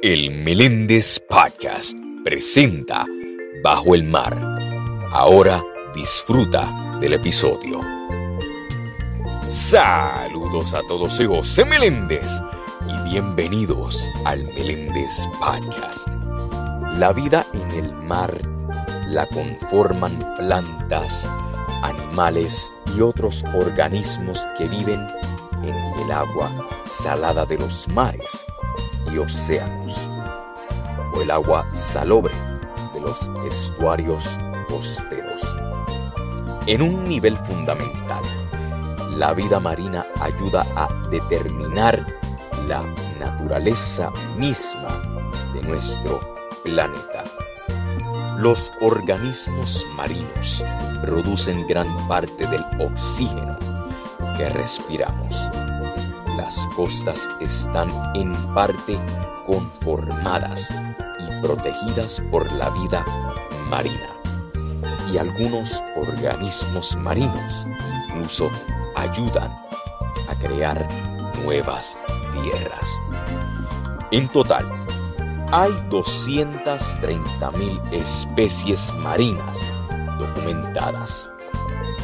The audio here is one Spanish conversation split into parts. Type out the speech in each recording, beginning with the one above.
El Meléndez Podcast presenta Bajo el Mar. Ahora disfruta del episodio. Saludos a todos, soy José Meléndez y bienvenidos al Meléndez Podcast. La vida en el mar la conforman plantas, animales y otros organismos que viven en el agua salada de los mares océanos, o el agua salobre de los estuarios costeros. En un nivel fundamental, la vida marina ayuda a determinar la naturaleza misma de nuestro planeta. Los organismos marinos producen gran parte del oxígeno que respiramos. Las costas están en parte conformadas y protegidas por la vida marina. Y algunos organismos marinos incluso ayudan a crear nuevas tierras. En total, hay 230.000 especies marinas documentadas,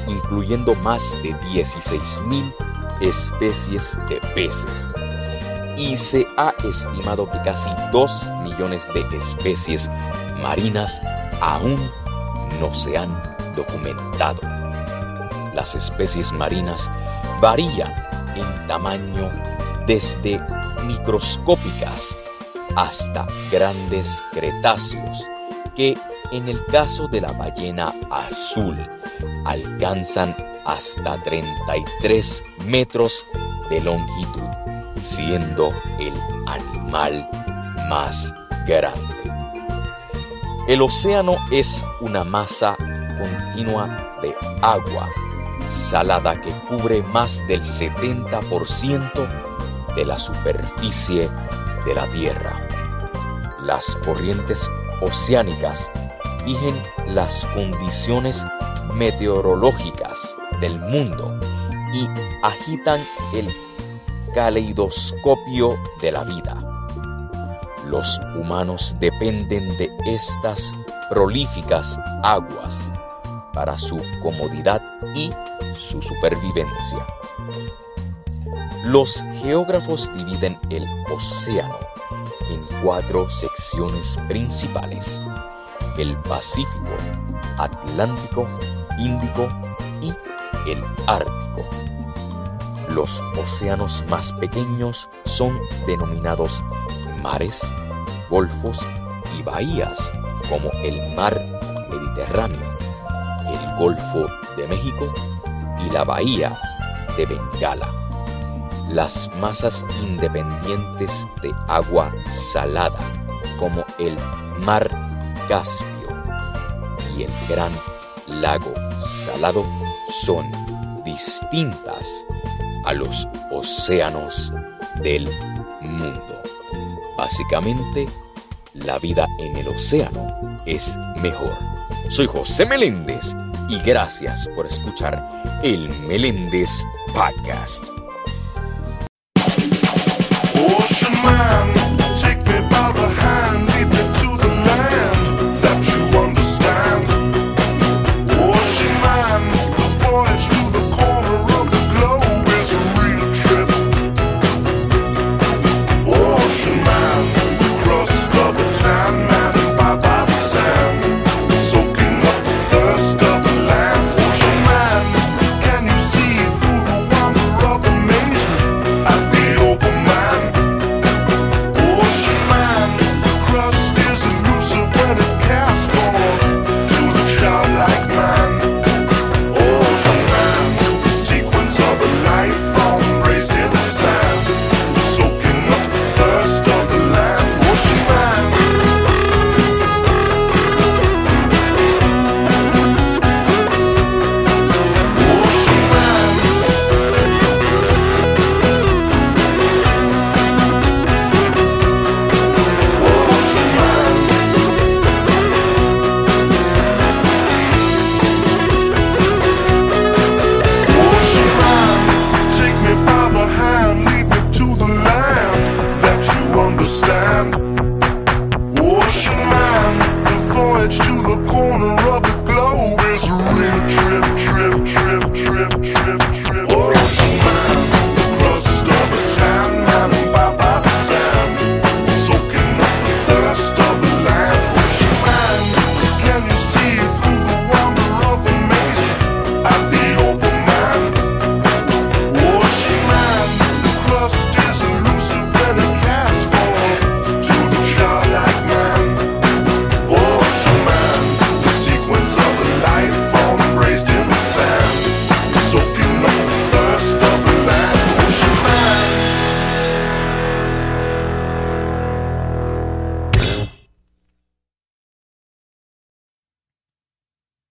incluyendo más de 16.000 especies de peces. Y se ha estimado que casi 2 millones de especies marinas aún no se han documentado. Las especies marinas varían en tamaño desde microscópicas hasta grandes cretáceos que en el caso de la ballena azul alcanzan hasta 33 metros de longitud, siendo el animal más grande. El océano es una masa continua de agua salada que cubre más del 70% de la superficie de la Tierra. Las corrientes oceánicas rigen las condiciones meteorológicas del mundo y agitan el caleidoscopio de la vida. Los humanos dependen de estas prolíficas aguas para su comodidad y su supervivencia. Los geógrafos dividen el océano en cuatro secciones principales. El Pacífico, Atlántico, Índico el Ártico. Los océanos más pequeños son denominados mares, golfos y bahías, como el mar Mediterráneo, el Golfo de México y la bahía de Bengala. Las masas independientes de agua salada, como el mar Caspio y el gran lago salado, son distintas a los océanos del mundo. Básicamente, la vida en el océano es mejor. Soy José Meléndez y gracias por escuchar el Meléndez Podcast. to the corner.